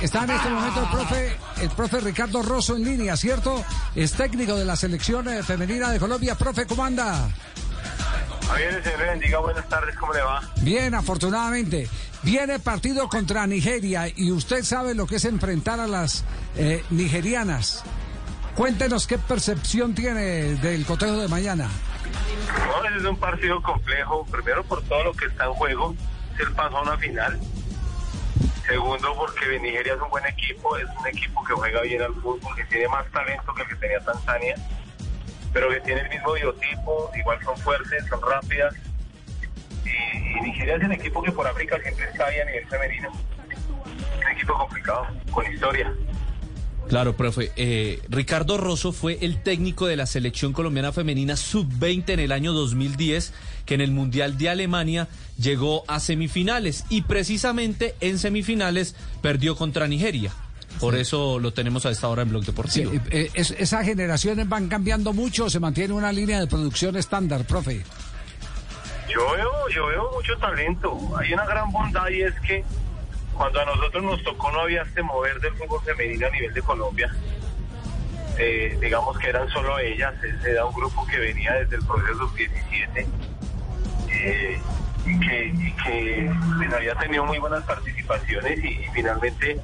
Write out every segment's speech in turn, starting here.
está en este momento el profe, el profe Ricardo Rosso en línea, ¿cierto? Es técnico de la selección eh, femenina de Colombia. Profe, ¿cómo anda? Javier, señor bendiga, buenas tardes, ¿cómo le va? Bien, afortunadamente. Viene partido contra Nigeria y usted sabe lo que es enfrentar a las eh, nigerianas. Cuéntenos qué percepción tiene del cotejo de mañana. No, es un partido complejo, primero por todo lo que está en juego, es el paso a una final. Segundo, porque Nigeria es un buen equipo, es un equipo que juega bien al fútbol, que tiene más talento que el que tenía Tanzania, pero que tiene el mismo biotipo, igual son fuertes, son rápidas. Y, y Nigeria es un equipo que por África siempre está ahí a nivel femenino. Un equipo complicado, con historia. Claro, profe. Eh, Ricardo Rosso fue el técnico de la selección colombiana femenina sub-20 en el año 2010, que en el Mundial de Alemania llegó a semifinales y precisamente en semifinales perdió contra Nigeria. Por eso lo tenemos a esta hora en Blog Deportivo. Sí, eh, es- esas generaciones van cambiando mucho, o se mantiene una línea de producción estándar, profe. Yo veo, yo veo mucho talento. Hay una gran bondad y es que cuando a nosotros nos tocó no había este mover del fútbol femenino a nivel de Colombia. Eh, digamos que eran solo ellas, era un grupo que venía desde el proceso 17 eh, y que, y que había tenido muy buenas participaciones y, y finalmente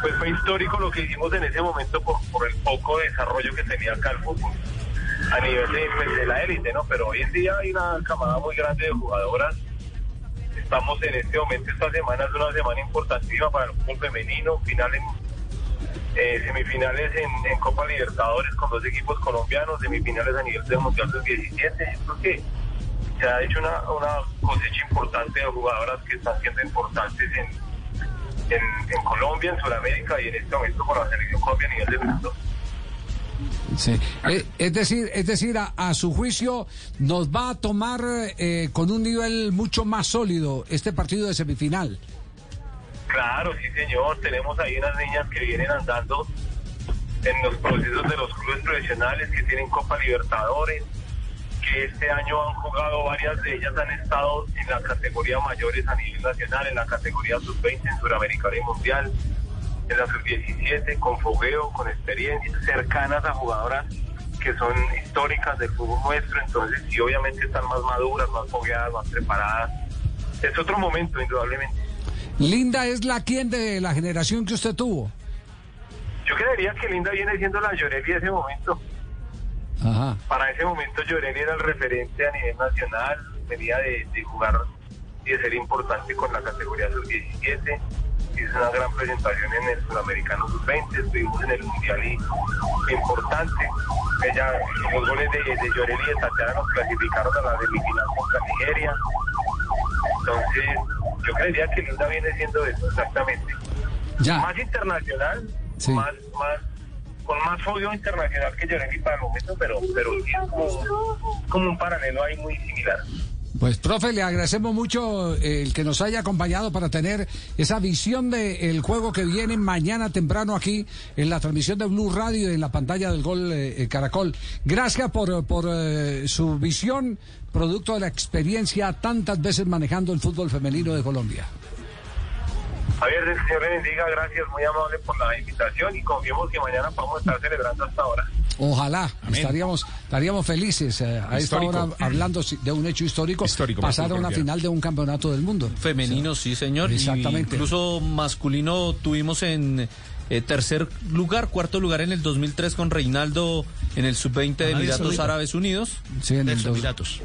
pues fue histórico lo que hicimos en ese momento por, por el poco desarrollo que tenía acá el fútbol a nivel de, pues, de la élite, ¿no? Pero hoy en día hay una camada muy grande de jugadoras. Estamos en este momento, esta semana es una semana importantísima para el fútbol femenino, final en, eh, semifinales en, Copa Libertadores con dos equipos colombianos, semifinales a nivel del Mundial del 17. Yo creo que se ha hecho una, una cosecha importante de jugadoras que están siendo importantes en, en, en Colombia, en Sudamérica y en este momento con la selección Colombia a nivel del mundo. Sí. Eh, es decir, es decir, a, su juicio nos va a tomar eh, con un nivel mucho más sólido este partido de semifinal. Claro, sí señor, tenemos ahí unas niñas que vienen andando en los procesos de los clubes profesionales que tienen Copa Libertadores, que este año han jugado, varias de ellas han estado en la categoría mayores a nivel nacional, en la categoría sub-20 en Suramericana y Mundial, en la sub-17, con fogueo, con experiencia, cercanas a jugadoras que son históricas del fútbol nuestro, entonces sí obviamente están más maduras, más fogueadas, más preparadas. Es otro momento, indudablemente. Linda es la quien de la generación que usted tuvo. Yo creería que Linda viene siendo la Llorelli de ese momento. Ajá. Para ese momento Llorelli era el referente a nivel nacional, venía de, de jugar y de ser importante con la categoría sub-17. Hizo una gran presentación en el Sudamericano sub-20, estuvimos en el Mundial y importante. Ella, los goles de, de Llorelli y de Tatiana nos clasificaron a la semifinal contra Nigeria. Entonces, yo creería que Linda viene siendo eso exactamente. Ya. Más internacional, Sí. más, más, con más fogueo internacional que Llorelli para el momento, pero, pero sí es como, como un paralelo ahí muy similar. Pues, profe, le agradecemos mucho eh, el que nos haya acompañado para tener esa visión del juego que viene mañana temprano aquí en la transmisión de Blue Radio y en la pantalla del Gol eh, eh, Caracol. Gracias por, por su visión, producto de la experiencia tantas veces manejando el fútbol femenino de Colombia. Javier, el Señor le bendiga, gracias, muy amable por la invitación y confiemos que mañana podamos estar celebrando hasta ahora. Ojalá, estaríamos, estaríamos felices eh, a esta Histórico. hora hablando de un hecho histórico, Histórico pasar a una final de un campeonato del mundo. Femenino, sí, señor. Y Exactamente. incluso masculino tuvimos en eh, tercer lugar, cuarto lugar en el 2003 con Reinaldo en el sub-20 de Arabia Emiratos. Árabes Unidos. Sí, en el Emiratos.